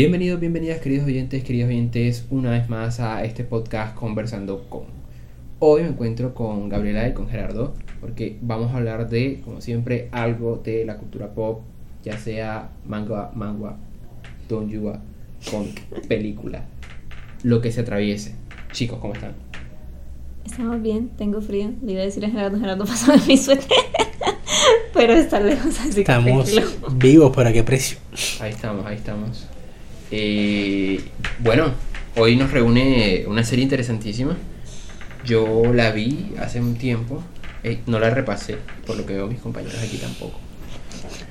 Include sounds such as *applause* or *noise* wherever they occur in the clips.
Bienvenidos, bienvenidas queridos oyentes, queridos oyentes, una vez más a este podcast Conversando con. Hoy me encuentro con Gabriela y con Gerardo, porque vamos a hablar de, como siempre, algo de la cultura pop, ya sea manga, manga, donjua, con *laughs* película, lo que se atraviese. Chicos, ¿cómo están? Estamos bien, tengo frío. Le iba a decir a Gerardo, Gerardo, *laughs* pásame mi suéter. Pero está lejos, así que Estamos vivos, pero a qué precio. Ahí estamos, ahí estamos. Eh, bueno, hoy nos reúne una serie interesantísima. Yo la vi hace un tiempo, eh, no la repasé, por lo que veo mis compañeros aquí tampoco.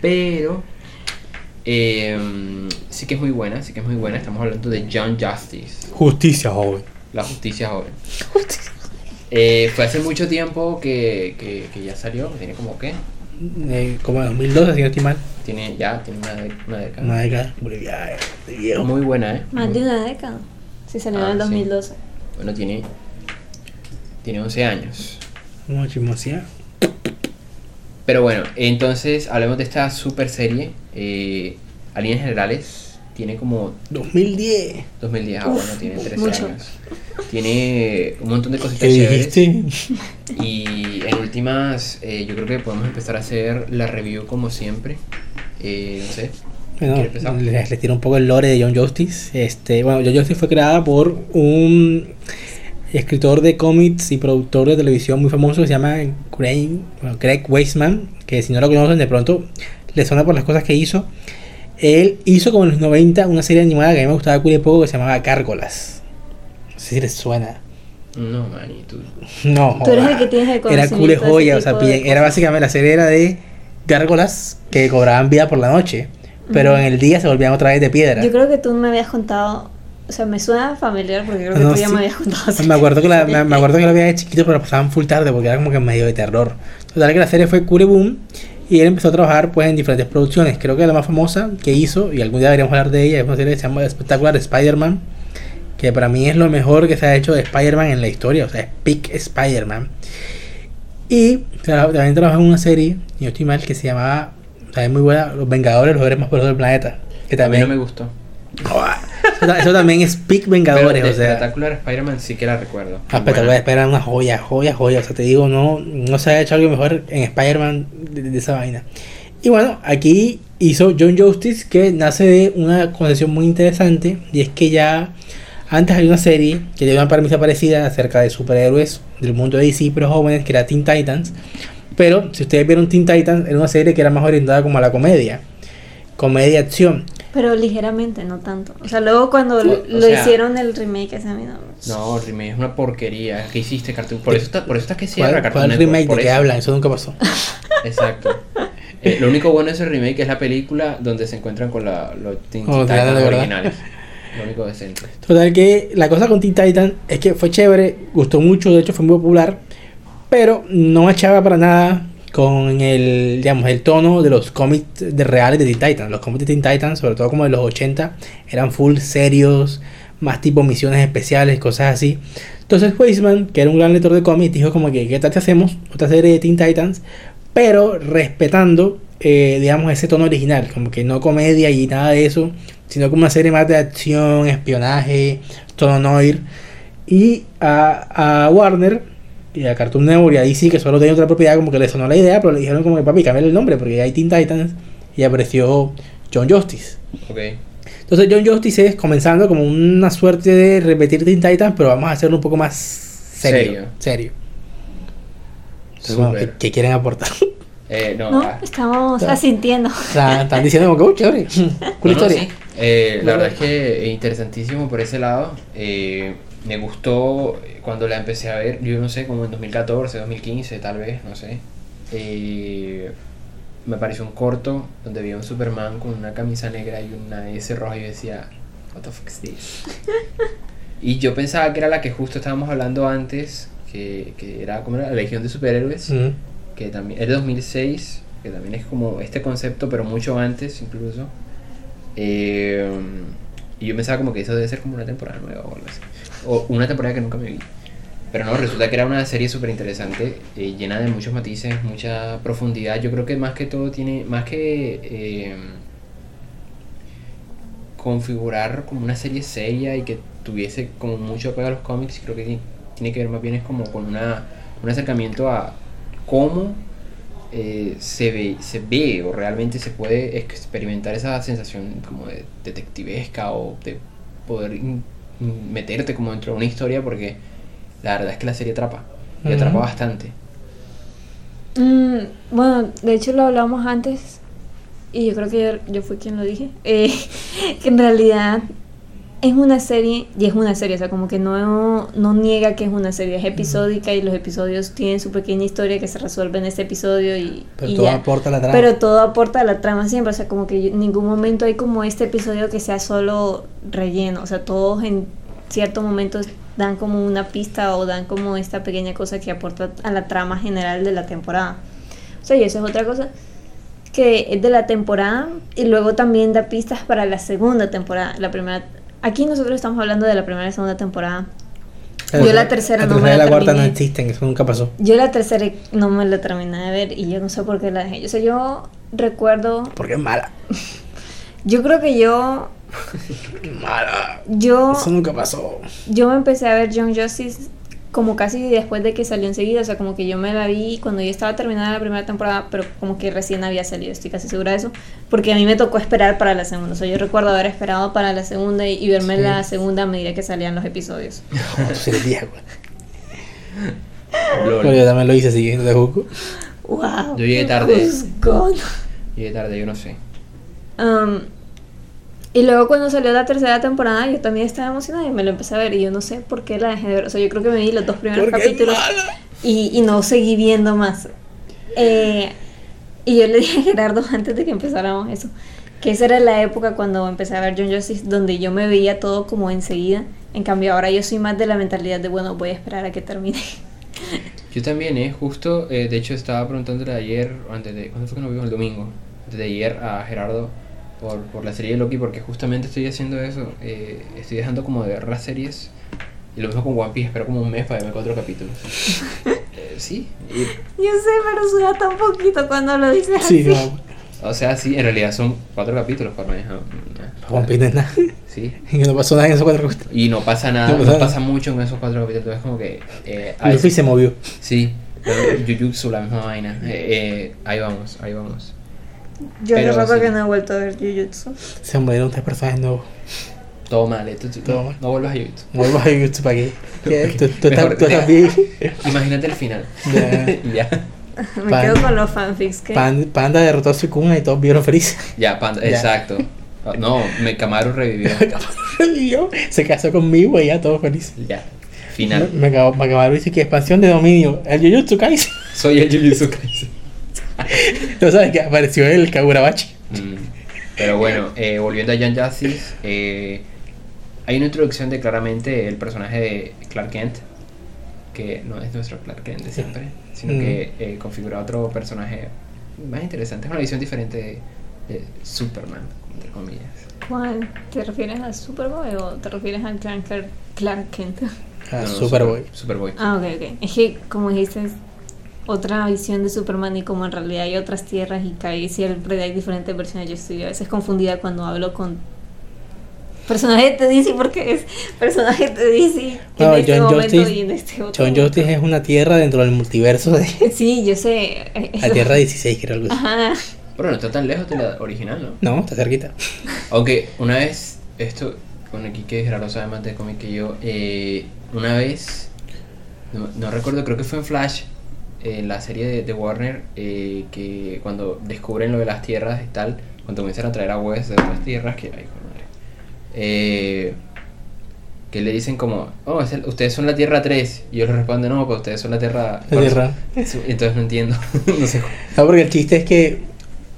Pero eh, sí que es muy buena, sí que es muy buena. Estamos hablando de John Justice, Justicia, joven. la *laughs* justicia joven. Eh, fue hace mucho tiempo que, que, que ya salió, tiene como que, Eh, como en 2012, si no estoy mal. Tiene ya, tiene una, de- una década. Una década. De viejo. Muy buena, ¿eh? Más Muy- de una década. Sí, salió Ah, en el sí. 2012. Bueno, tiene, tiene 11 años. Como chismosía. Pero bueno, entonces hablemos de esta super serie. Eh, a líneas generales, tiene como 2010. 2010. Ah, Uf, bueno, tiene 13 mucho. años. Tiene un montón de cositas ¿Qué chéveres. dijiste? Y en últimas, eh, yo creo que podemos empezar a hacer la review como siempre. Eh, no sé. Bueno, les, les tiro un poco el lore de John Justice. Este, bueno, John Justice fue creada por un escritor de cómics y productor de televisión muy famoso que se llama Greg, bueno, Greg Weisman, que si no lo conocen de pronto le suena por las cosas que hizo. Él hizo como en los 90 una serie animada que a mí me gustaba muy poco que se llamaba Gárgolas. No sé si les suena. No, man, y tú. No, Tú eres joda. el que tienes el Era cool joya, o sea, era básicamente la serie era de gárgolas que cobraban vida por la noche, pero Ujú. en el día se volvían otra vez de piedra. Yo creo que tú me habías contado. O sea, me suena familiar porque creo que No, tú ya sí. me habías contado. esa Me acuerdo que la, me, me acuerdo que la veía de chiquito, pero pasaban full tarde porque era como que medio de terror. Total que la serie fue Cure Boom y él empezó a trabajar pues en diferentes producciones. Creo que la más famosa que hizo, y algún día deberíamos hablar de ella, es una serie que se llama Espectacular Spider-Man, que para mí es lo mejor que se ha hecho de Spider-Man en la historia, o sea, es Peak Spider-Man. Y también trabajó en una serie, y no estoy mal, que se llamaba, también muy buena, Los Vengadores, los héroes más poderosos del planeta. Que A mí también, no me gustó. eso, ta- eso también es Peak Vengadores, de o sea. Spectacular Spider-Man sí que la recuerdo. Ah, espectacular, Spider-Man una joya, joya, joya. O sea, te digo, no, no se ha hecho algo mejor en Spider-Man de, de esa vaina. Y bueno, aquí hizo John Justice que nace de una concepción muy interesante. Y es que ya antes había una serie que dio una premisa parecida acerca de superhéroes del mundo de DC, pero jóvenes, que era Teen Titans. Pero si ustedes vieron Teen Titans, era una serie que era más orientada como a la comedia. Comedia acción. Pero ligeramente, no tanto. O sea, luego cuando O- o lo sea- hicieron el remake, ese a mí no. No, el remake es una porquería. ¿Qué hiciste, Cartoon? Por eso está, por eso está que ¿Cuál, cierra cuál Cartoon Network, remake por de qué hablan? Eso nunca pasó. *laughs* Exacto. Eh, lo único bueno de ese remake es la película donde se encuentran con la, los Teen Oh, Titans originales. Lo único decente. Total que la cosa con Teen Titan es que fue chévere, gustó mucho, de hecho fue muy popular, pero no echaba para nada con el, digamos, el tono de los cómics de reales de Teen Titan. Los cómics de Teen Titan, sobre todo como de los 80, eran full serios, más tipo misiones especiales, cosas así. Entonces Weisman, que era un gran lector de cómics, dijo como que, ¿qué tal si hacemos otra serie de Teen Titans? Pero respetando, eh, digamos, ese tono original, como que no comedia y nada de eso, sino como una serie más de acción, espionaje, tono noir. Y a, a Warner y a Cartoon Network y a DC, que solo tenía otra propiedad, como que le sonó la idea, pero le dijeron como que papi, cambia el nombre porque ya hay Teen Titans y apareció John Justice. Ok. Entonces John Justice es comenzando como una suerte de repetir Teen Titans, pero vamos a hacerlo un poco más serio. Serio. Serio. Entonces, bueno, ¿qué, qué quieren aportar? *laughs* Eh, no, No, ah, estamos Ah. asintiendo. O sea, están diciendo como que, uy, chévere, *laughs* cool no, no, historia. sí. Eh, la No, verdad no. es que eh, interesantísimo por ese lado. Eh, me gustó cuando la empecé a ver, yo no sé, como en 2014, 2015, tal vez, no sé. Eh, me pareció un corto donde vi a un Superman con una camisa negra y una S roja y yo decía, what the fuck is this? *laughs* y yo pensaba que era la que justo estábamos hablando antes, que, que era como la Legión de Superhéroes, Mm. Que también es de 2006, que también es como este concepto, pero mucho antes incluso. Eh, y yo pensaba como que eso debe ser como una temporada nueva o algo así. O una temporada que nunca me vi. Pero no, resulta que era una serie súper interesante, eh, llena de muchos matices, mucha profundidad. Yo creo que más que todo tiene, más que... eh, configurar como una serie seria y que tuviese como mucho apego a los cómics, creo que ti- tiene que ver más bien es como con una, un acercamiento a cómo eh, se, ve, se ve o realmente se puede experimentar esa sensación como de detectivesca o de poder in- in- meterte como dentro de una historia porque la verdad es que la serie atrapa y atrapa bastante. Mm, bueno, de hecho lo hablamos antes y yo creo que yo, yo fui quien lo dije. eh, *laughs* que en realidad es una serie y es una serie, o sea, como que no, no niega que es una serie, es episódica y los episodios tienen su pequeña historia que se resuelve en este episodio y, Pero y todo ya. aporta la trama. Pero todo aporta a la trama siempre, o sea, como que en ningún momento hay como este episodio que sea solo relleno, o sea, todos en ciertos momentos dan como una pista o dan como esta pequeña cosa que aporta a la trama general de la temporada. O sea, y eso es otra cosa que es de la temporada y luego también da pistas para la segunda temporada. La primera, aquí nosotros estamos hablando de la primera y segunda temporada. yo la tercera no me y la la cuarta no existen, eso nunca pasó. Yo la tercera no me la terminé de ver y yo no sé por qué la dejé. O sea, yo recuerdo, Porque es mala. *laughs* yo creo que yo, *laughs* Mala. yo, Eso nunca pasó. yo me empecé a ver Young Justice como casi después de que salió enseguida, o sea, como que yo me la vi cuando yo estaba terminada la primera temporada, pero como que recién había salido, estoy casi segura de eso, porque a mí me tocó esperar para la segunda, o sea, yo recuerdo haber esperado para la segunda y, y verme Sí. la segunda a medida que salían los episodios. *laughs* Güey. Lol. Yo también lo hice siguiendo de Juco. ¡Wow! Yo llegué tarde. Llegué tarde, yo no sé. Um, y luego cuando salió la tercera temporada yo también estaba emocionada y me lo empecé a ver y yo no sé por qué la dejé de ver. O sea, yo creo que me vi los dos primeros capítulos y, y no seguí viendo más. Eh, y yo le dije a Gerardo *laughs* antes de que empezáramos eso, que esa era la época cuando empecé a ver John Justice donde yo me veía todo como enseguida. En cambio ahora yo soy más de la mentalidad de, bueno, voy a esperar a que termine. *laughs* Yo también, ¿eh? Justo, eh, de hecho estaba preguntándole ayer, antes de, ¿cuándo fue que nos vimos? El domingo. Antes de ayer a Gerardo por, por la serie de Loki, porque justamente estoy haciendo eso. eh, estoy dejando como de ver las series. Y lo mismo con One Piece, espero como un mes para verme cuatro capítulos. *laughs* Eh, sí, y- Yo sé, pero suena tan poquito cuando lo dices Sí, así. no. o sea, sí, en realidad son cuatro capítulos para mí. ¿no? Juan Piece no es nada. Sí. *laughs* Y no pasó nada en esos cuatro capítulos. Y no pasa nada, No no, pasa nada. pasa mucho en esos cuatro capítulos. Entonces, como que. Eh, Luffy se movió. Sí, pero Jujutsu, la misma vaina. Eh, eh, ahí vamos, ahí vamos. Yo hace rato sí. que no he vuelto a ver Jujutsu. Se murieron tres personajes nuevos. Todo mal, eh, tú- tú- Todo no, mal. no vuelvas a Jujutsu. No vuelvas a YouTube para qué. *laughs* Tú, tú estás, tú *laughs* bien. Imagínate el final. Ya. *laughs* ya, Me Pan- quedo con los fanfics que... Pan- Panda derrotó a Sukuna y todos vieron felices. ya, panda, Ya. exacto. Ah, No, me Camaro revivió. Revivió, se casó conmigo y ya todos felices. Ya, final. Me, me, acabó- me acabaron dice que expansión de dominio. El Jujutsu Kaisen. Soy el Jujutsu Kaisen. *laughs* No sabes que apareció el Kagurabachi. Mm, Pero bueno, eh, volviendo a Young Justice, eh, hay una introducción de claramente el personaje de Clark Kent, que no es nuestro Clark Kent de siempre, sino Mm. que eh, configura otro personaje más interesante, es una visión diferente de, de Superman, entre comillas. ¿Cuál? ¿Te refieres a Superboy o te refieres a Clark, Clark Kent? No, no, Superboy. Super- Superboy. Ah, ok, ok. Es que, como dijiste, otra visión de Superman y como en realidad hay otras tierras y que hay siempre hay diferentes versiones. Yo estoy a veces confundida cuando hablo con personaje de DC porque es personaje de DC No, en este John momento Justice- y en este otro. John Justice es una tierra dentro del multiverso de *laughs* Sí, yo sé. eh, la Tierra 16, creo. Algo así. Ajá. Pero no está tan lejos de la original, ¿no? No, está cerquita. Aunque una vez, esto, bueno, aquí que Gerardo sabe más de cómic que yo, eh, una vez, no, no recuerdo, creo que fue en Flash, en la serie de, de Warner, eh, que cuando descubren lo de las tierras y tal, cuando comienzan a traer a Wes de otras tierras, que, ay, madre, eh, que le dicen como, oh, es el- ustedes son la Tierra 3, y ellos le responden, no, pues ustedes son la Tierra... La Tierra. Entonces no entiendo, *laughs* no sé. No, porque el chiste es que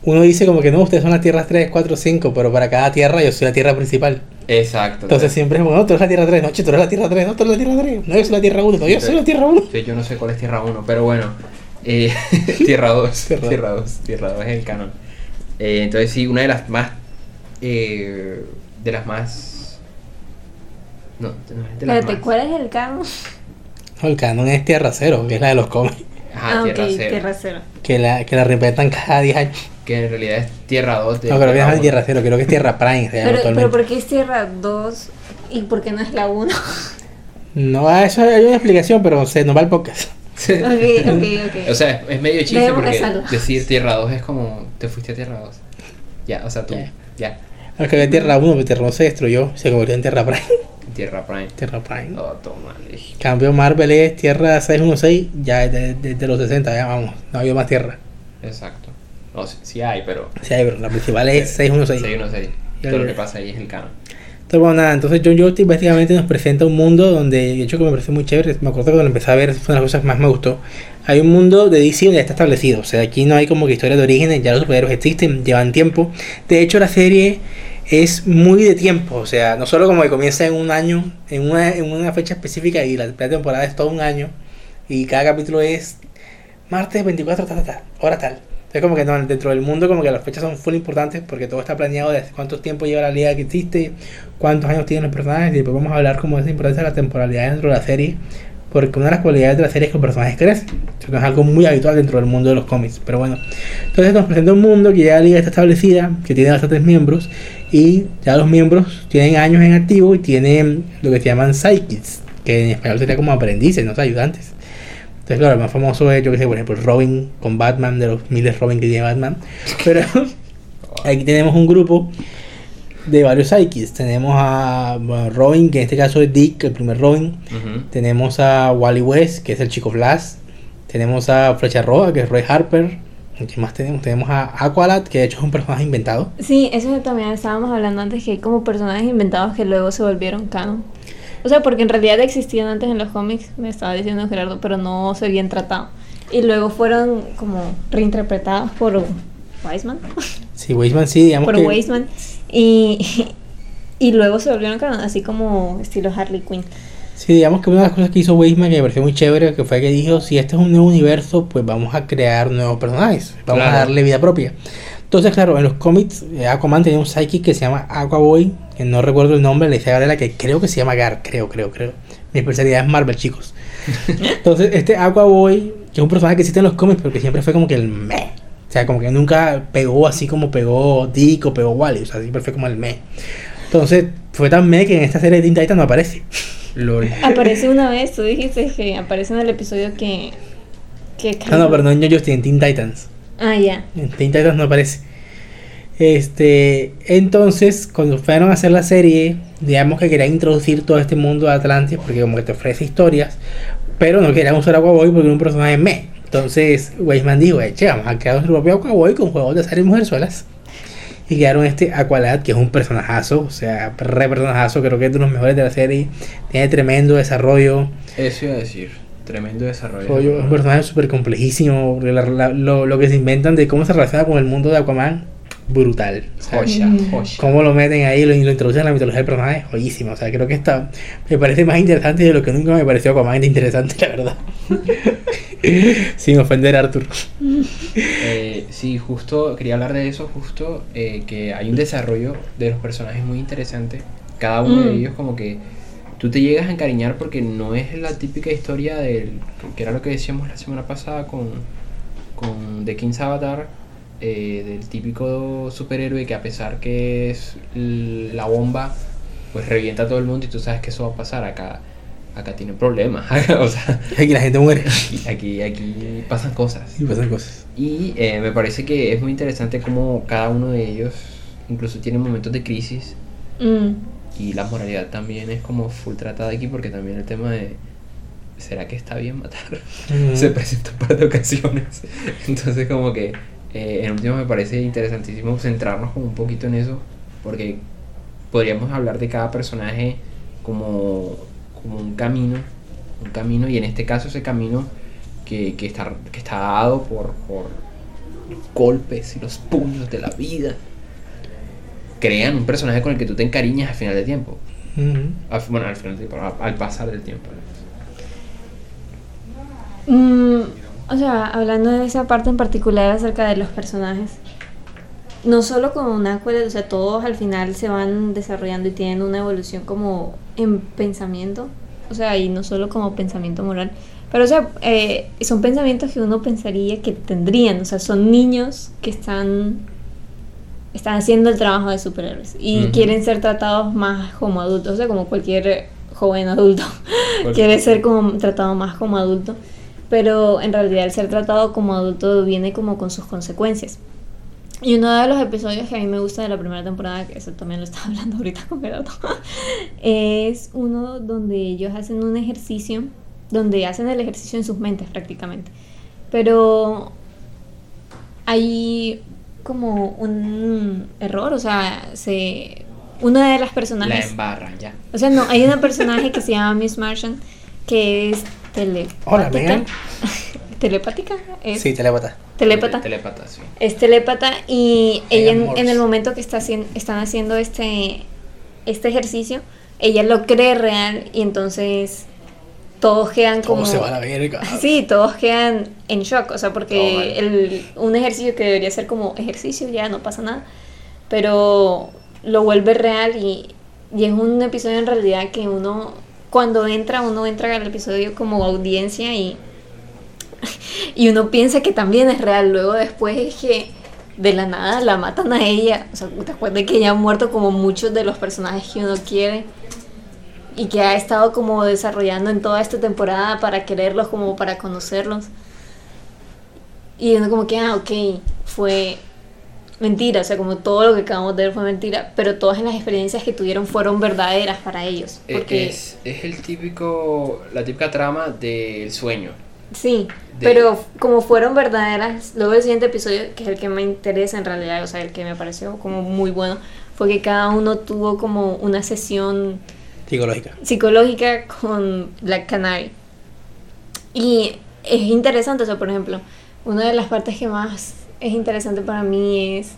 uno dice como que no, ustedes son las tierras 3, 4, 5, pero para cada tierra yo soy la tierra principal. Exacto. Entonces siempre es, bueno, tú eres la tierra 3, no, che, tú eres la tierra 3, no, tú eres la tierra 3, no, yo soy la tierra 1, no, yo soy la tierra 1. Sí, yo no sé cuál es Tierra 1, pero bueno. eh, *laughs* tierra 2. *laughs* Tierra. Tierra 2. Tierra 2 es el canon. Eh, entonces sí, una de las más... eh, de las más... No, no es de las Espérate, más... ¿cuál es el canon? No, el canon es tierra 0, que es la de los cómics. Ajá, ah, Tierra ok, 0. Tierra Cero. que la, que la repetan cada 10 años. Que en realidad es Tierra 2. de No, creo que no es uno. Tierra Cero, creo que es Tierra *laughs* Prime. se llama Pero, pero ¿por qué es Tierra 2 y por qué no es la 1? No, a eso hay una explicación, pero se nos va el podcast. ok, ok, ok. O sea, es, medio chiste Debemos porque dejarlo. decir Tierra 2 es como te fuiste a Tierra 2. Ya, o sea, tú, Ya. ya, Es que había Tierra 1, pero Tierra 1 se destruyó, se convirtió en Tierra Prime. Tierra Prime. Tierra Prime. Oh, toma, Cambio Marvel es Tierra 616, ya desde, desde los 60, ya vamos, no ha habido más Tierra. Exacto. No, sí, sí hay, pero. Sí, hay, pero la principal es 616. 616. Ya, Todo lo que pasa ahí es el canon. Entonces, bueno, nada, entonces John Justice básicamente nos presenta un mundo donde, de hecho que me parece muy chévere, me acuerdo que cuando empecé a ver, fue una de las cosas que más me gustó. Hay un mundo de DC donde ya está establecido, o sea, aquí no hay como que historia de orígenes, ya los superhéroes existen, llevan tiempo. De hecho, la serie es muy de tiempo, o sea, no solo como que comienza en un año, en una, en una fecha específica y la primera temporada es todo un año, y cada capítulo es martes 24, tal, tal, hora tal. Es como que no, dentro del mundo como que las fechas son full importantes porque todo está planeado de cuánto tiempo lleva la liga que existe, cuántos años tienen los personajes y después vamos a hablar como de esa importancia de la temporalidad dentro de la serie porque una de las cualidades de la serie es que los personajes crecen. No es algo muy habitual dentro del mundo de los cómics, pero bueno. Entonces nos presenta un mundo que ya la liga está establecida, que tiene bastantes miembros y ya los miembros tienen años en activo y tienen lo que se llaman sidekicks, que en español sería como aprendices, no ayudantes. Entonces, claro, el más famoso es, yo que sé, por ejemplo, Robin con Batman, de los miles Robin que tiene Batman. *laughs* Pero aquí tenemos un grupo de varios sidekicks. Tenemos a bueno, Robin, que en este caso es Dick, el primer Robin. Tenemos a Wally West, que es el chico Flash. Tenemos a Flecha Roja, que es Roy Harper. ¿Qué más tenemos? Tenemos a Aqualad, que de hecho es un personaje inventado. Sí, eso también estábamos hablando antes, que hay como personajes inventados que luego se volvieron canon. O sea, porque en realidad existían antes en los cómics, me estaba diciendo Gerardo, pero no se habían tratado. Y luego fueron como reinterpretados por Weisman, Sí, Weisman sí, digamos por que... Weisman. Y, *laughs* y luego se volvieron canon, así como estilo Harley Quinn. Sí, digamos que una de las cosas que hizo Weisman que me pareció muy chévere, que fue que dijo, si este es un nuevo universo, pues vamos a crear nuevos personajes, vamos a darle vida propia. Entonces, claro, en los cómics, eh, Aquaman tenía un psychic que se llama Aquaboy, que no recuerdo el nombre, le decía a Gabriela que creo que se llama Gar, creo, creo, creo. Mi especialidad es Marvel, chicos. *laughs* Entonces, este Aquaboy, que es un personaje que existe en los cómics, pero que siempre fue como que el meh. O sea, como que nunca pegó así como pegó Dick o pegó Wally, o sea, siempre fue como el meh. Entonces, fue tan meh que en esta serie de Teen Titans no aparece. *laughs* LOL. Aparece una vez, tú dijiste que aparece en el episodio que... que No, no, pero no en Justice, en Teen Titans. Ah, ya. En Teen Titans no aparece. Este, entonces, cuando fueron a hacer la serie, digamos que querían introducir todo este mundo de Atlantis porque como que te ofrece historias, pero no querían usar Aquaboy porque era un personaje me. Entonces, Weisman dijo, "Eh, che, vamos a crear nuestro propio Aquaboy con juegos de azar y mujerzuelas. Y crearon este Aqualad, que es un personajazo, o sea, re personajazo, creo que es de los mejores de la serie. Tiene tremendo desarrollo. Eso iba a decir. Tremendo desarrollo. Rollo, es un personaje súper complejísimo. la- la- lo, lo que se inventan de cómo se relaciona con el mundo de Aquaman, brutal. O sea, Joya, joya. cómo lo meten ahí, lo, lo introducen en la mitología del personaje, joyísimo. O sea, creo que está, me parece más interesante de lo que nunca me pareció Aquaman de interesante, la verdad. *laughs* Sin ofender a Arthur. Eh, sí, justo quería hablar de eso, justo eh, que hay un desarrollo de los personajes muy interesante. Cada uno de Mm. ellos como que tú te llegas a encariñar porque no es la típica historia del que era lo que decíamos la semana pasada con con The King's Avatar eh, del típico superhéroe que a pesar que es la bomba pues revienta a todo el mundo y tú sabes que eso va a pasar acá acá tiene problemas *laughs* o sea Aquí la gente muere. aquí aquí, aquí pasan cosas Y pasan cosas. y eh, me parece que es muy interesante cómo cada uno de ellos incluso tiene momentos de crisis Mm. y la moralidad también es como full tratada aquí porque también el tema de ¿será que está bien matar? Ujú. *laughs* Se presenta un par de ocasiones. *laughs* Entonces como que eh, en último me parece interesantísimo centrarnos como un poquito en eso porque podríamos hablar de cada personaje como, como un camino, un camino y en este caso ese camino que, que está, que está dado por, por los golpes y los puños de la vida crean un personaje con el que tú te encariñas al final del tiempo. Al- bueno, al final del tiempo, al, al pasar del tiempo. Mm, o sea, hablando de esa parte en particular acerca de los personajes, no solo como una o sea, todos al final se van desarrollando y tienen una evolución como en pensamiento, o sea, y no solo como pensamiento moral, Pero, o sea, eh, son pensamientos que uno pensaría que tendrían. O sea, son niños que están, están haciendo el trabajo de superhéroes y quieren ser tratados más como adultos. O sea, como cualquier joven adulto *laughs* quiere ser como tratado más como adulto. Pero en realidad el ser tratado como adulto viene como con sus consecuencias. Y uno de los episodios que a mí me gusta de la primera temporada, que eso también lo estaba *laughs* hablando ahorita con Gerardo, *laughs* es uno donde ellos hacen un ejercicio, donde hacen el ejercicio en sus mentes prácticamente. Pero hay como un error, o sea, se una de las La personajes, embarran ya. o sea, no, hay una personaje que se llama Miss Martian que es telepática. Hola, *laughs* Megan. ¿Telepática? Es Sí, telépata. telépata. Telépata, sí. Es telépata y ella en, el momento que está haciendo, están haciendo este, este ejercicio, ella lo cree real y entonces todos quedan como... ¿Cómo se va a la verga? *laughs* Sí, todos quedan en shock, o sea, porque el, un ejercicio que debería ser como ejercicio ya no pasa nada, pero lo vuelve real y, y es un episodio en realidad que uno, cuando entra, uno entra al episodio como audiencia y, y uno piensa que también es real, luego después es que de la nada la matan a ella, o sea, después de que ya han muerto como muchos de los personajes que uno quiere y que ha estado como desarrollando en toda esta temporada para quererlos, como para conocerlos. Y uno como que, ah, ok, fue mentira, o sea, como todo lo que acabamos de ver fue mentira, pero todas las experiencias que tuvieron fueron verdaderas para ellos. Eh, Porque, Es, es el típico, la típica trama del sueño. sí, de- pero como fueron verdaderas, luego el siguiente episodio, que es el que me interesa en realidad, o sea, el que me pareció como muy bueno, fue que cada uno tuvo como una sesión Psicológica. psicológica con Black Canary. Y es interesante, o sea, por ejemplo, una de las partes que más es interesante para mí es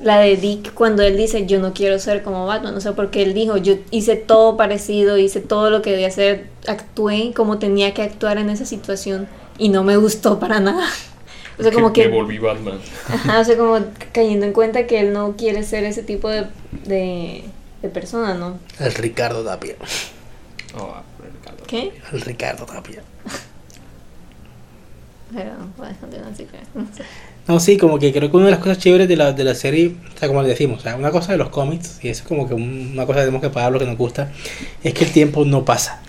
la de Dick cuando él dice yo no quiero ser como Batman, o sea, porque él dijo yo hice todo parecido, hice todo lo que debía hacer, actué como tenía que actuar en esa situación y no me gustó para nada. O sea, como que... volví Batman. Ajá, o sea, como cayendo en cuenta que él no quiere ser ese tipo de, de, de persona, ¿no? El Ricardo Tapia. Oh, Ricardo. ¿Qué? El Ricardo Tapia. Pero no sé. No, sí, como que creo que una de las cosas chéveres de la, de la serie, o sea, como le decimos, o sea, una cosa de los cómics, y eso es como que un- una cosa que tenemos que pagar lo que nos gusta, es que el tiempo no pasa.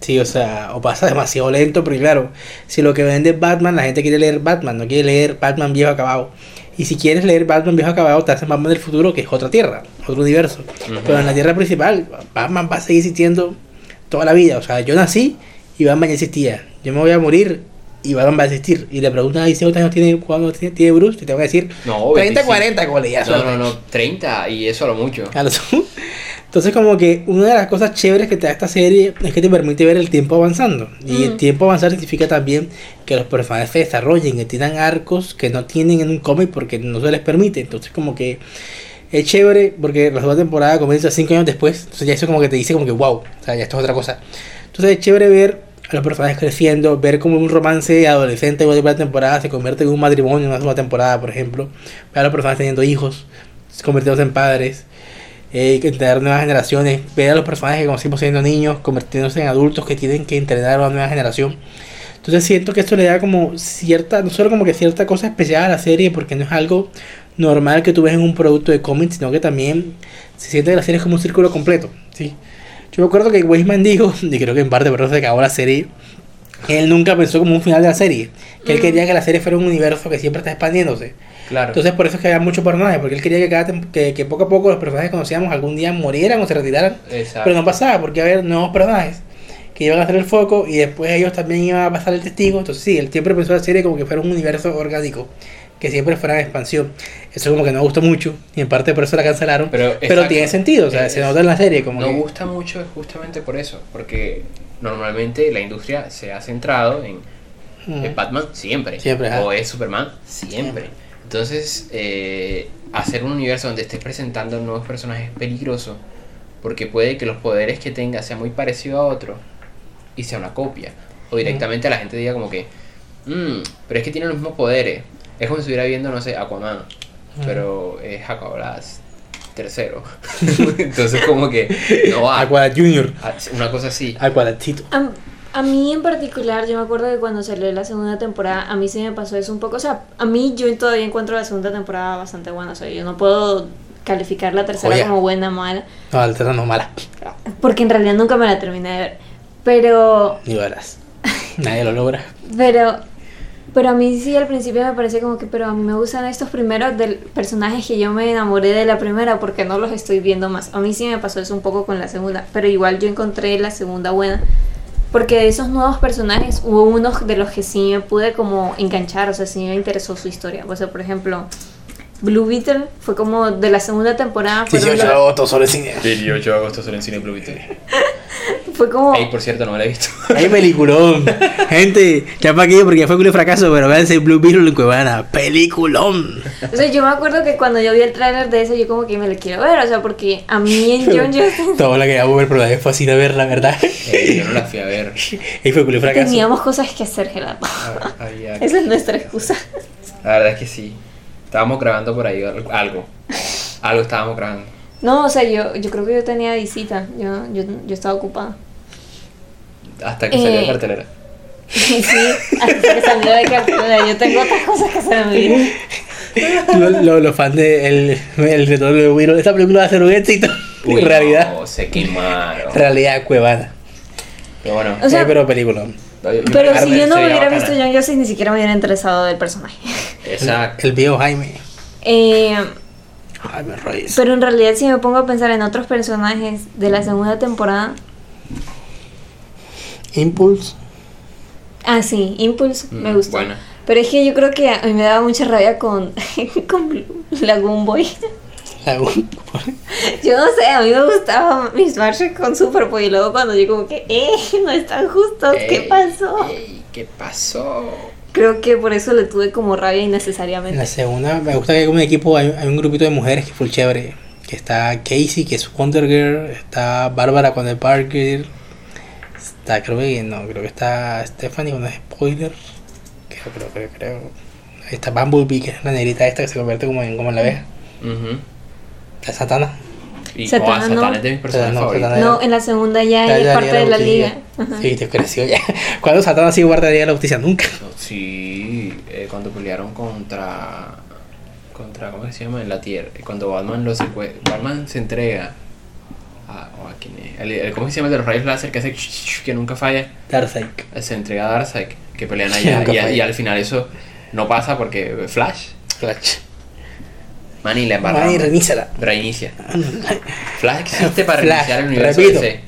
Sí, o sea, o pasa demasiado lento, pero claro, si lo que vende es Batman, la gente quiere leer Batman, no quiere leer Batman viejo acabado. Y si quieres leer Batman viejo acabado, te hacen Batman del futuro, que es otra tierra, otro universo. Ujú. Pero en la tierra principal, Batman va a seguir existiendo toda la vida. O sea, yo nací y Batman ya existía. Yo me voy a morir y Batman va a existir. Y le preguntan a DC cuántos años tiene, tiene, tiene Bruce, y te van a decir No, 30, 25. 40, como leías. No, no, no, 30 y eso a lo mucho. Entonces como que una de las cosas chéveres que te da esta serie es que te permite ver el tiempo avanzando. Y el Mm. tiempo avanzar significa también que los personajes se desarrollen, que tengan arcos que no tienen en un cómic porque no se les permite. Entonces como que es chévere porque la segunda temporada comienza cinco años después. Entonces ya eso como que te dice como que wow, o sea, ya esto es otra cosa. Entonces es chévere ver a los personajes creciendo, ver como un romance adolescente de primera temporada se convierte en un matrimonio en una segunda temporada, por ejemplo. Ver a los personajes teniendo hijos, convirtiéndose en padres eh, tener nuevas generaciones, ver a los personajes que conocimos siendo niños, convirtiéndose en adultos que tienen que entrenar a una nueva generación. Entonces siento que esto le da como cierta, no solo como que cierta cosa especial a la serie, porque no es algo normal que tú ves en un producto de cómics, sino que también se siente que la serie es como un círculo completo, ¿sí? Yo me acuerdo que Weisman dijo, *laughs* y creo que en parte por eso se acabó la serie, que él nunca pensó como un final de la serie, que él Mm. quería que la serie fuera un universo que siempre está expandiéndose. Claro. Entonces por eso es que había muchos personajes, porque él quería que, cada que, que poco a poco los personajes que conocíamos algún día murieran o se retiraran. Exacto. Pero no pasaba, porque iba a haber nuevos personajes que iban a hacer el foco y después ellos también iban a pasar el testigo. Entonces sí, él siempre pensó la serie como que fuera un universo orgánico, que siempre fuera en expansión. Eso como que no gustó mucho y en parte por eso la cancelaron. Pero, Pero, exacto. tiene sentido, o sea, Es- se nota en la serie como no que... gusta mucho justamente por eso, porque normalmente la industria se ha centrado en Mm. Batman siempre, Siempre, o es Superman siempre. Siempre. Entonces, eh, hacer un universo donde estés presentando nuevos personajes es peligroso, porque puede que los poderes que tenga sea muy parecido a otro y sea una copia, o directamente la gente diga como que, "Mm, pero es que tiene los mismos poderes. Es como si estuviera viendo, no sé, Aquaman, Ujú. pero es Aquablas tercero. *laughs* Entonces como que no va. Aqualad Junior, Ah, Una cosa así. Aqualadcito. A, A mí en particular, yo me acuerdo que cuando salió la segunda temporada, a mí sí me pasó eso un poco. O sea, a mí yo todavía encuentro la segunda temporada bastante buena. O sea, yo no puedo calificar la tercera Joya. como buena o mala. No, la tercera no es mala. Porque en realidad nunca me la terminé de ver. Pero, Ni verás. Nadie lo logra. pero, pero a mí sí al principio me parecía como que, pero a mí me gustan estos primeros del personajes que yo me enamoré de la primera porque no los estoy viendo más. A mí sí me pasó eso un poco con la segunda, pero igual yo encontré la segunda buena. Porque de esos nuevos personajes hubo unos de los que sí me pude como enganchar, o sea, sí me interesó su historia. O sea, por ejemplo, Blue Beetle fue como de la segunda temporada. fueron 18 de agosto, solo cine. 18 de agosto solo en Cine Blue Beetle. *laughs* fue como... Ey, por cierto, no me la he visto. Hay peliculón. *laughs* Gente, ya para aquello porque ya fue culo fracaso, pero véanse Blue Beetle en Cuevana. Peliculón. O sea, yo me acuerdo que cuando yo vi el tráiler de eso, yo como que me lo quiero ver, o sea, porque a mí en John Justin Todo la queríamos ver, pero la vez fue así de ver, la verdad. Yo no la fui a ver. *laughs* Y fue culo fracaso. teníamos cosas que hacer, Gerardo. Ah, *laughs* Esa es nuestra excusa. La verdad es que sí. Estábamos grabando por ahí al- algo. Algo estábamos grabando. No, o sea, yo, yo creo que yo tenía visita, yo, yo, yo estaba ocupada. Hasta que salió Eh. cartelera. *laughs* Sí, hasta que salió de cartelera, yo tengo otras cosas que hacer en mi vida. Los *laughs* lo, los fans de el, el retorno de Beetle, esta película va a ser un éxito. en *laughs* realidad, No, se quemaron. realidad Cuevana. Pero bueno. O sea, Eh, pero peliculón. yo- Pero si yo no sería hubiera visto John Justin, ni siquiera me hubiera interesado del personaje. Exacto. El viejo Jaime. Eh, Jaime Reyes. pero en realidad, si me pongo a pensar en otros personajes de la segunda temporada, Impulse. ah, sí, Impulse me Mm, gustó. buena. Pero es que yo creo que a mí me daba mucha rabia con, *laughs* con Lagoon Boy. Lagoon. *laughs* Yo no sé, a mí me gustaba Miss Marshall con Superboy y luego cuando yo como que, eh, no están justos, ¿qué Ey, pasó? ey, ¿Qué pasó? Creo que por eso le tuve como rabia En la innecesariamente. segunda, me gusta que hay un equipo, hay, hay un grupito de mujeres que es full chévere. Que está Casey, que es Wonder Girl. Está Bárbara con el Parker. Está, creo que, no, creo que está Stephanie con el spoiler. Creo, creo, creo, creo. Ahí está Bumblebee, que es la negrita esta que se convierte como en, como en la abeja. Ujú. La Satana. Y Satana, oh, no. Satana es de mis personajes favoritos. No, en la segunda ya Ya, es ya, parte de la liga. Ajá. Sí, te creció ya. *laughs* ¿Cuándo Satana ha sido guardaría de la justicia? Nunca. No, sí, eh, cuando pelearon contra. contra ¿Cómo se llama? En la Tierra. Cuando Batman lo secue- Batman se entrega. A, o a quién es. El, el- ¿Cómo se llama el de los rayos láser que hace que nunca falla? Darkseid. Se entrega a Darkseid, que pelean *laughs* allá. Y, a- y al final eso no pasa porque Flash. Flash. Man, y la embarraron. reiníciala. Reinicia. Flash existe para *laughs* Flash, reiniciar el universo repito. DC.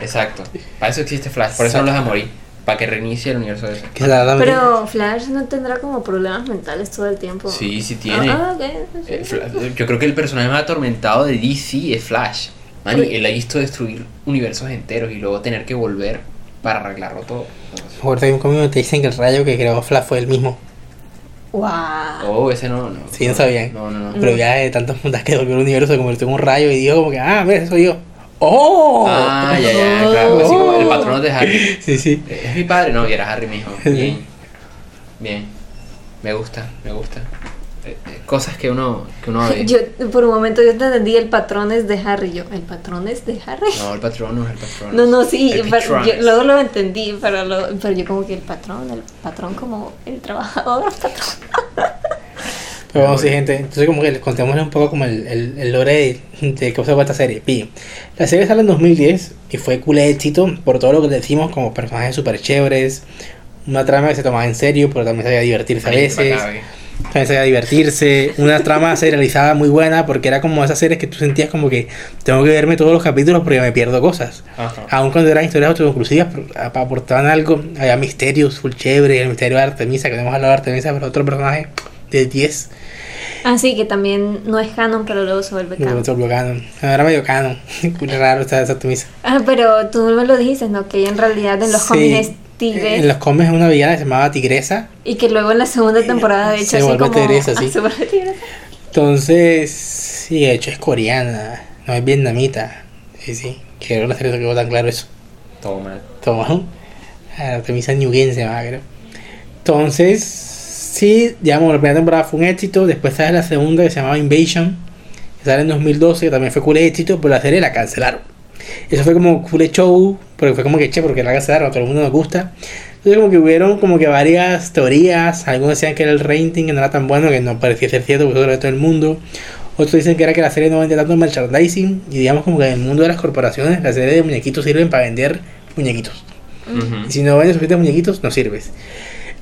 Exacto. Para eso existe Flash. Por eso no los deja morir. Para que reinicie el universo DC. Pero Flash no tendrá como problemas mentales todo el tiempo. Sí, sí tiene. Ah, ok, sí. Eh, Fla- Yo creo que el personaje más atormentado de DC es Flash. Man, y él ha visto destruir universos enteros y luego tener que volver para arreglarlo todo. Ahorita hay un te dicen que el rayo que creó Flash fue el mismo. Wow. Oh, ese no, no. Sí, no sabían. No, no, no. Pero ya de tantas puntas que volvió el universo se convirtió en un rayo y dijo como que, ah, ves, soy yo. ¡Oh! Ah, ya, ya, claro. Así como el patrón de Harry. *laughs* Sí, sí. Es mi padre, no, y era Harry mismo. Bien. Bien. Me gusta, me gusta. Eh, Cosas que uno, que uno ve. Yo, por un momento yo te entendí el patrón es de Harry. Yo, ¿el patrón es de Harry? No, el patrón no es el patrón. No, no, sí, El pero yo luego lo entendí, pero, lo- pero yo como que el patrón, el patrón como el trabajador, patrón. *laughs* Pero vamos, sí, gente. Entonces, como que les contémosle un poco como el, el, el lore de, de qué pasó con esta serie. Bien. La serie sale en 2010 y fue cool de éxito por todo lo que decimos, como personajes súper chéveres. Una trama que se tomaba en serio, pero también sabía divertirse a veces. También sabía divertirse. Una trama serializada muy buena porque era como esas series que tú sentías como que tengo que verme todos los capítulos porque me pierdo cosas. Ajá. Aun cuando eran historias autoconclusivas, aportaban algo. Había misterios full chévere. El misterio de Artemisa, que no hemos hablado de Artemisa, pero otro personaje de 10. Así que también no es canon, pero luego se vuelve canon. se volvió canon. No, Era medio canon. *laughs* Muy raro esta, esta Artemisa. Ah, pero tú me lo dijiste, ¿no? Que ella en realidad en los Sí. cómics tigre. En los cómics es una villana que se llamaba Tigresa. Y que luego en la segunda temporada, de hecho, Se así vuelve como... tigresa, *laughs* sí. Ah, se vuelve tigresa. Entonces, sí, de hecho es coreana. No es vietnamita. Sí, sí. Quiero que la serie se quedó tan claro eso. Todo mal. Toma. Artemisa Newgen se llama, creo. Entonces, sí, digamos, la primera temporada fue un éxito. Después sale la segunda que se llamaba Invasion. Que sale en 2012, que también fue cool éxito, pero la serie la cancelaron. Eso fue como cool show, porque fue como que che, porque la casa a todo el mundo nos gusta. Entonces como que hubieron como que varias teorías, algunos decían que era el rating que no era tan bueno, que no parecía ser cierto, porque todo el mundo. Otros dicen que era que la serie no vendía tanto merchandising, y digamos como que en el mundo de las corporaciones, las series de muñequitos sirven para vender muñequitos. Ujú. Y si no vendes suficientes muñequitos, no sirves.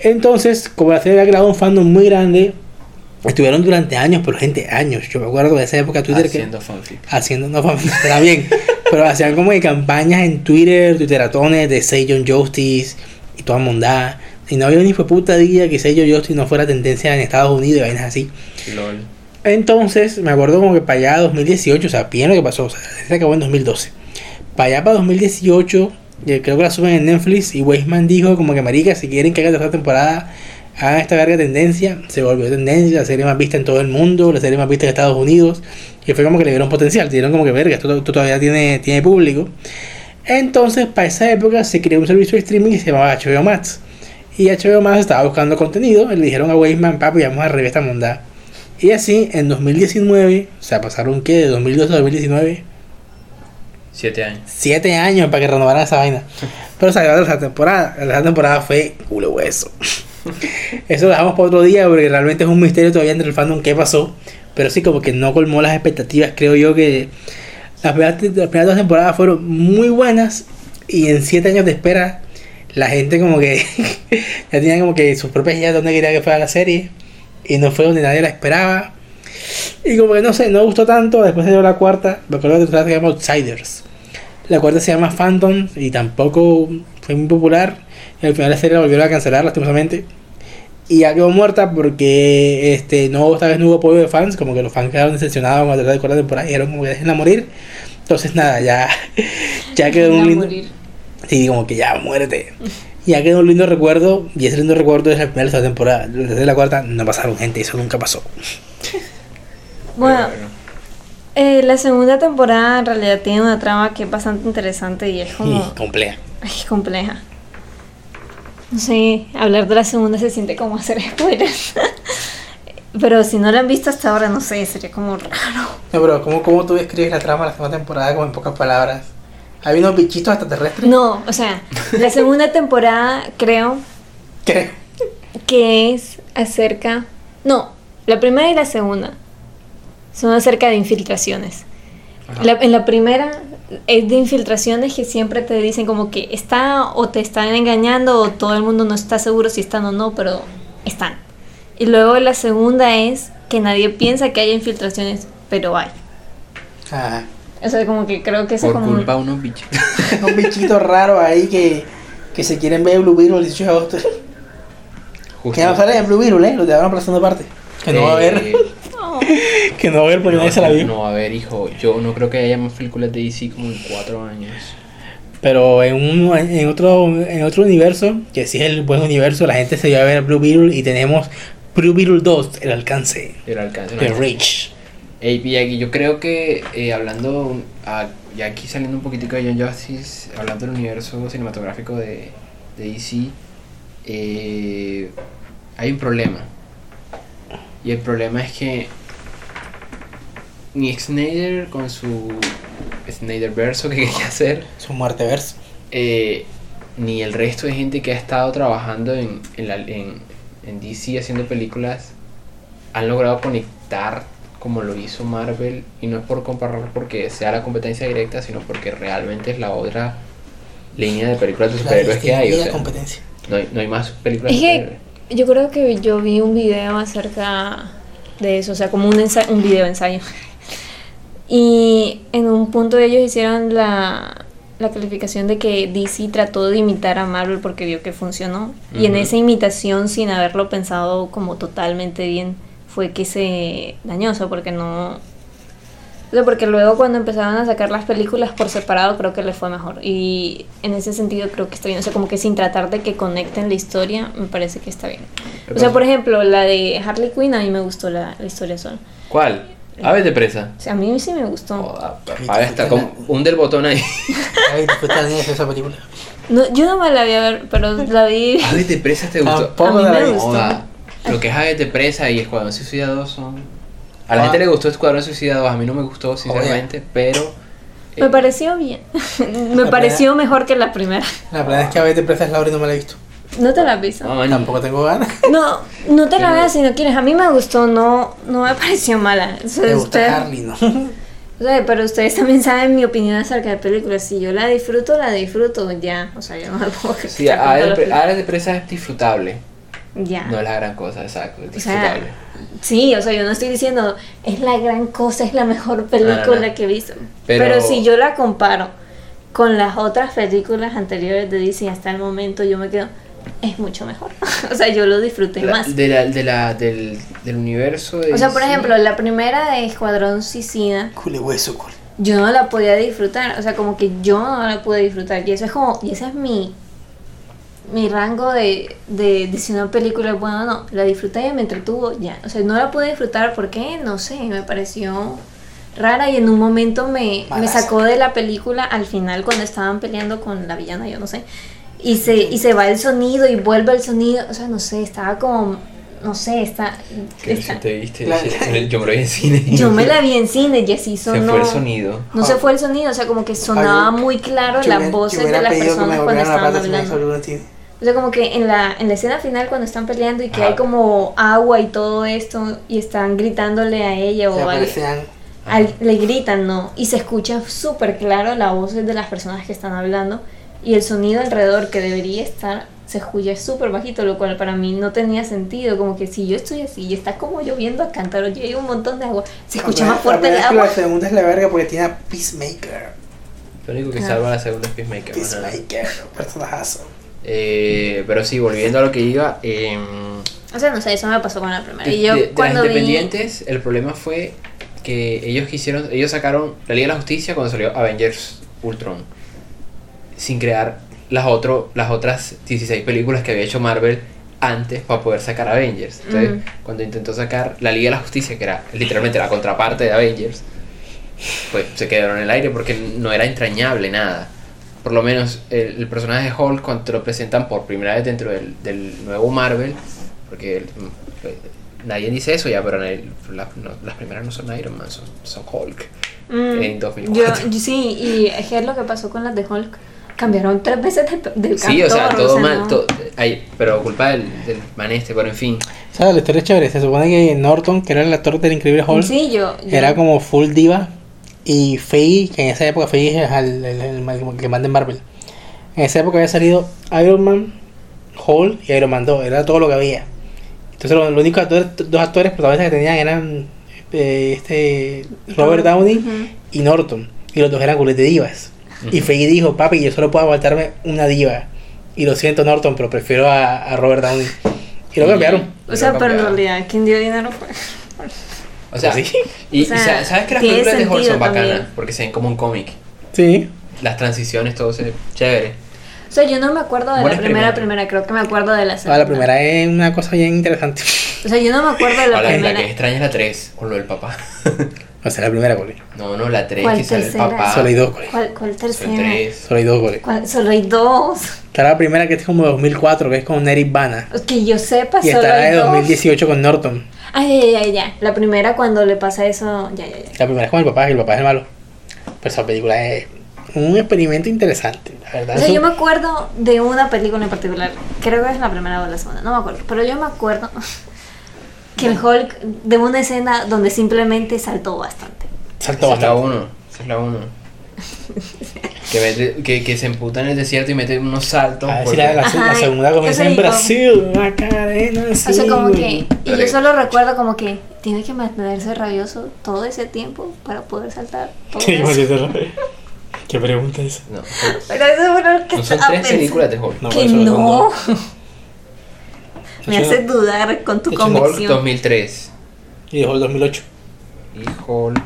Entonces, como la serie había creado un fandom muy grande, estuvieron durante años, pero gente, años. Yo me acuerdo de esa época Twitter Haciendo que fanfic. haciendo, no, está bien, *laughs* pero hacían como que campañas en Twitter, twitteratones de Say John Justice y toda mondada. Y no había ni fue puta día que Say John Justice no fuera tendencia en Estados Unidos y vainas así. LOL. Entonces, me acuerdo como que para allá 2018, o sea, bien lo que pasó, o sea, se acabó en 2012. Para allá para 2018, eh, creo que la suben en Netflix y Weisman dijo como que marica, si quieren que haga tercera temporada, hagan esta verga tendencia, se volvió tendencia, la serie más vista en todo el mundo, la serie más vista en Estados Unidos, y fue como que le dieron potencial, dieron como que verga, esto, esto todavía tiene, tiene público. Entonces, para esa época se creó un servicio de streaming que se llamaba HBO Max. Y HBO Max estaba buscando contenido, y le dijeron a Weisman, papi, vamos a revivir esta mondada. Y así, en 2019, o sea, pasaron que de 2012 a 2019, Siete años. 7 años para que renovaran esa vaina. Pero salió la tercera temporada. La tercera temporada fue culo hueso. Eso lo dejamos para otro día porque realmente es un misterio todavía entre el fandom qué pasó. Pero sí, como que no colmó las expectativas. Creo yo que las primeras, dos temporadas fueron muy buenas. Y en 7 años de espera, la gente como que *laughs* ya tenía como que sus propias ideas de dónde quería que fuera la serie. Y no fue donde nadie la esperaba. Y como que no sé, no gustó tanto. Después se dio la cuarta. Me acuerdo que se llama Outsiders. La cuarta se llama Phantom y tampoco fue muy popular. Al final la serie la volvieron a cancelar lastimosamente. Y ya quedó muerta porque este no esta vez no hubo apoyo de fans, como que los fans quedaron decepcionados con la cuarta temporada y dijeron como que déjenla morir. Entonces nada, ya, *laughs* ya quedó un A lindo. morir. Sí, como que ya muérete. Ya quedó un lindo recuerdo. Y ese lindo recuerdo es la primera de esta temporada. Y la cuarta no pasaron gente, eso nunca pasó. *laughs* Bueno, eh, la segunda temporada en realidad tiene una trama que es bastante interesante y es como Y *laughs* compleja. ay, compleja. No sé, hablar de la segunda se siente como hacer spoilers. *laughs* Pero si no la han visto hasta ahora, no sé, sería como raro. No, pero ¿cómo, cómo tú describes la trama de la segunda temporada como en pocas palabras? ¿Hay unos bichitos extraterrestres? No, o sea, la segunda temporada creo *laughs* Creo. que es acerca... No, la primera y la segunda son acerca de infiltraciones. La- en la primera es de infiltraciones que siempre te dicen como que está o te están engañando o todo el mundo no está seguro si están o no, pero están. Y luego la segunda es que nadie piensa que haya infiltraciones, pero hay. Ajá. O sea, como que creo que eso es por como... un- culpa de unos bichos. *laughs* Un bichito raro ahí que, que se quieren ver Blue Beetle el 18 de agosto. Justo. Que no sale en Blue Beetle, ¿eh? Lo llevaron para la segunda parte. Que no va a haber. Eh, No. *laughs* Que no va a haber porque no, nadie se la vio. no va a haber, hijo. Yo no creo que haya más películas de DC como en cuatro años. Pero en, un, en, otro, en otro universo, que sí es el buen universo, la gente se va a ver Blue Beetle y tenemos Blue Beetle 2, el alcance El alcance. de no. Reach. Ey, y aquí yo creo que eh, hablando, ah, ya aquí saliendo un poquitico de John Justice, hablando del universo cinematográfico de, de DC, eh, hay un problema. Y el problema es que ni Snyder con su Snyder verso que *laughs* quería hacer, Su muerte verso. eh, ni el resto de gente que ha estado trabajando en, en, la- en, en DC haciendo películas han logrado conectar como lo hizo Marvel y no es por comparar porque sea la competencia directa sino porque realmente es la otra línea de películas de superhéroes que hay o la sea, competencia. no hay no hay más películas de Es que superhéroes yo creo que yo vi un video acerca de eso, o sea, como un, ensa- un video ensayo. Y en un punto ellos hicieron la, la calificación de que DC trató de imitar a Marvel porque vio que funcionó. Y en esa imitación, sin haberlo pensado como totalmente bien, fue que se dañó, o sea, porque no... O sea, porque luego cuando empezaron a sacar las películas por separado creo que les fue mejor. Y en ese sentido creo que está bien. O sea, como que sin tratar de que conecten la historia, me parece que está bien. O sea, por ejemplo, la de Harley Quinn a mí me gustó la, la historia sola. ¿cuál? Aves de presa O sea, a mí sí me gustó. Joda, a ver, está como hunde el botón ahí Ay, ¿tú estás viendo esa película? No, yo no me la vi a ver, pero la vi... Aves de presa te gustó Tampoco A mí me gustó. Joda, lo que es Aves de Presa y Escuadrón Suicida 2 son... A la Ah. gente le gustó Escuadrón Suicida 2, a mí no me gustó sinceramente, pero Me pareció bien. *laughs* Me pareció mejor que la primera. La verdad es que a veces Presa es Laura y no me la he visto. ¿No te la has visto? No, man, Tampoco tengo ganas. *laughs* No, no te la veas si no quieres. A mí me gustó, no, no me pareció mala. O sea, Me gusta Harley, ¿no? o sea, pero ustedes también saben mi opinión acerca de películas. Si yo la disfruto, la disfruto ya. O sea, yo no me puedo Sí, de, películas. Aves de presa es disfrutable. Ya. No es la gran cosa, exacto, es O sea, sí, o sea, yo no estoy diciendo es la gran cosa, es la mejor película No, no, no. que he visto. Pero- Pero... si yo la comparo con las otras películas anteriores de Disney hasta el momento, yo me quedo, es mucho mejor. *laughs* o sea, yo lo disfruté La- más. de la, de la, del, del universo de O sea, por ejemplo, la primera de Escuadrón Suicida, Cule hueso, cule. yo no la podía disfrutar. O sea, como que yo no la pude disfrutar. Y eso es como, y ese es mi, mi rango de, de, de si una película es buena o no. La disfruté y me entretuvo, ya. O sea, no la pude disfrutar porque, no sé, me pareció rara y en un momento me, me sacó de la película al final cuando estaban peleando con la villana, yo no sé. Y se, y se va el sonido y vuelve el sonido. O sea, no sé, estaba como, no sé, está... Está- si te viste, La- yo me lo vi en cine. yo me la *laughs* vi en cine y así Se sonó. fue el sonido. No se fue el sonido, o sea, como que sonaba muy claro Yo las hubiera- voces de las personas cuando la estaban hablando. O sea, como que en la, en la escena final cuando están peleando y que Ajá. hay como agua y todo esto y están gritándole a ella o al- aparecían. al- le gritan, ¿no? Y se escucha súper claro la voz de las personas que están hablando y el sonido alrededor que debería estar se escucha súper bajito, lo cual para mí no tenía sentido, como que si yo estoy así y está como lloviendo a cántaro y hay un montón de agua, se escucha más fuerte el primera es que agua. La segunda es la verga porque tiene a Peacemaker. Lo único que Ah. salva la segunda es Peacemaker. Peacemaker, personajazo. Eh, pero sí, volviendo a lo que iba. em, O sea, no sé, eso me pasó con la primera. de, Y yo de- de cuando vi... independientes, el problema fue que ellos quisieron. Ellos sacaron la Liga de la Justicia cuando salió Avengers Ultron. Sin crear las, otro, las otras 16 películas que había hecho Marvel antes para poder sacar Avengers. Entonces, cuando intentó sacar la Liga de la Justicia, que era literalmente la contraparte de Avengers, pues se quedaron en el aire porque no era entrañable nada. Por lo menos el, el personaje de Hulk, cuando te lo presentan por primera vez dentro del, del nuevo Marvel, porque el- eh, nadie dice eso ya, pero nadie- la- no, las primeras no son Iron Man, son, son Hulk. Mm, en 2004. Yo, sí, y es que es lo que pasó con las de Hulk. Cambiaron tres veces de, del Sí, o sea, todo mal, no. todo- ay, pero culpa del, del man este, pero en fin. O sea, la historia es chévere. Se supone que Norton, que era el actor del Increíble Hulk, Sí, yo. yo- era como full diva. Y Faye, que en esa época Faye es el, el, el- el que manda en Marvel. En esa época había salido Iron Man, Hulk y Iron Man 2. Era todo lo que había. Entonces, los, los únicos actores, dos actores protagonistas que tenían eran eh, este Robert Downey Ujú. y Norton. Y los dos eran cules de divas. Y Ujú. Faye dijo, papi, yo solo puedo aguantarme una diva. Y lo siento, Norton, pero prefiero a, a Robert Downey. Y lo Y- cambiaron. O sea, pero en realidad, quien dio dinero fue. O sea, sí. y, O sea, y sa- sabes que las películas de sentido son bacanas, también. porque se ven como un cómic. Sí. Las transiciones, todo se chévere. O sea, yo no me acuerdo de Buen la primera, primera, creo que me acuerdo de la Ah, segunda. la primera es una cosa bien interesante. O sea, yo no me acuerdo de la Ahora, la primera. que extraña es la 3, con lo del papá. *laughs* O sea, la primera, cole. no, no, la 3 ¿Cuál que sale el tercera? papá. Solo hay dos, cole. ¿Cuál, cuál tercera? 3. Solo hay dos, cole. ¿Cuál? Solo hay dos. Está la primera que es como de 2004, que es con Eric Bana. Que yo sepa, Y solo está la de dos. 2018 con Norton. Ay, ya, ya, ya. La primera cuando le pasa eso, ya, ya, ya. La primera es con el papá, y el papá es el malo. Pero esa película es un experimento interesante, la verdad. O sea, Eso- yo me acuerdo de una película en particular, creo que es la primera o la segunda, no me acuerdo, pero yo me acuerdo *laughs* que el Hulk de una escena donde simplemente saltó bastante. Saltó Esa es la bastante. 1. Esa es la 1. *laughs* que, mete- que, que se emputa en el desierto y mete unos saltos. A ver si porque- la, la- la segunda comienza en digo. Brasil, Macarena, O sea, como que, y yo solo recuerdo como que tiene que mantenerse rabioso todo ese tiempo para poder saltar todo Sí, eso. eso- ¿Qué pregunta es? *laughs* No, Pero eso fue lo que no son tres pensando. películas de Hulk. No, Que no. *laughs* Me De hecho, hace dudar con tu hecho, Hulk convicción. 2003. Y el 2008. Y Hulk. Hulk,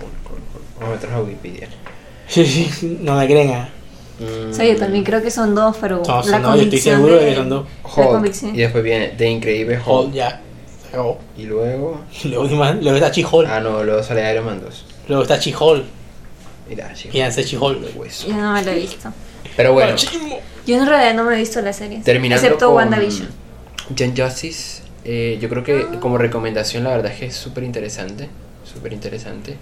Hulk, Hulk. Vamos a meter a Wikipedia. Sí, sí, no me creen. ah. Mm, O sea, yo también creo que son dos, pero No, la no, yo estoy convicción seguro de que son dos. Hulk. Y después viene The Increíble Hulk. Hall ya. Acabó. Y luego. *laughs* Luego, luego está Chi-Hall. Ah, no, luego sale Iron Man 2. Luego está Chi-Hall. Mira, chico. Fíjense, hueso. Yo no me lo he visto. Pero bueno, Yo en realidad no me he visto la serie. terminando Excepto con WandaVision. John Justice, eh, yo creo que como recomendación la verdad es que es súper interesante, súper interesante.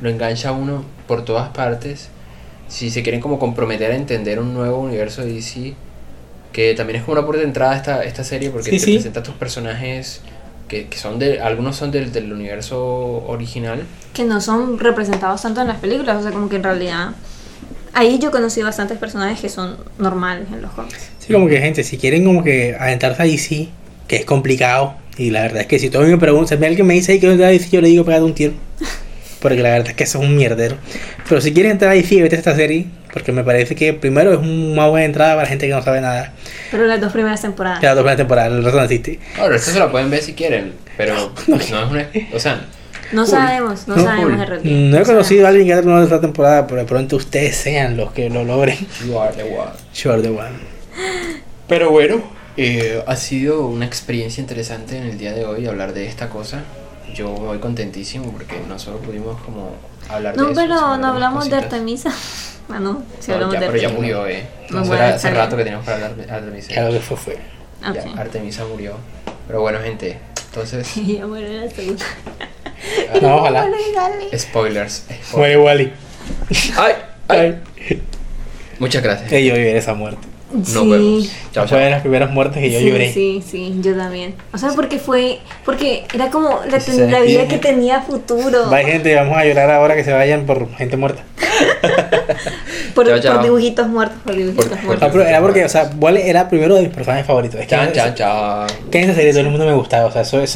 Lo engancha a uno por todas partes. Si se quieren como comprometer a entender un nuevo universo de DC, que también es como una puerta de entrada a esta, esta serie porque Sí, te sí. presenta a tus personajes que, que son de, algunos son del, del universo original. que no son representados tanto en las películas, o sea, como que en realidad ahí yo conocí bastantes personajes que son normales en los cómics. Sí, como que gente, si quieren como que adentrarse a DC, que es complicado, y la verdad es que si todo me pregunta, si alguien me dice "Ay, que no a DC, yo le digo pegado un tiro. *laughs* Porque la verdad es que eso es un mierdero. Pero si quieres entrar a DC, vete a esta serie, porque me parece que primero es una buena entrada para la gente que no sabe nada. Pero las dos primeras temporadas. Que la primera temporada, el resto no existe. Ahora, esto se lo pueden ver si quieren, pero *laughs* no es una... O sea, No sabemos, no, No, sabemos cool. en realidad. No he No conocido a alguien que haya terminado esta temporada, pero de pronto ustedes sean los que lo logren. you are the one. Sure the one. Pero bueno, eh, ha sido una experiencia interesante en el día de hoy hablar de esta cosa. Yo voy contentísimo porque no solo pudimos como hablar de No, eso. pero no hablamos de. Artemisa. *laughs* Ah, no, si No, hablamos ya, de pero ya Artemisa. murió, eh. No, Eso bueno, era hace rato que teníamos para hablar de Artemisa. Claro que fue, fue. Ya, Ok. Artemisa murió. Pero bueno, gente, entonces, *laughs* ya muere la segunda. *laughs* No, ojalá. Spoilers. Muere Wally. Ay, ay. Muchas gracias. Que yo lloré esa muerte. Nos Sí. vemos. Chao, Fue de las primeras muertes que yo sí, lloré. Sí, sí, yo también. O sea, porque fue. Porque era como la, se la vida que tenía futuro. Bye gente, vamos a llorar ahora que se vayan por gente muerta. *laughs* Por, Chao, chao. por dibujitos muertos, por dibujitos Por- por- muertos. No, pero era porque, o sea, Wally era primero de mis personajes favoritos. Es que, Chan, chan, chan. que en esa serie todo el mundo me gustaba, o sea, eso, eso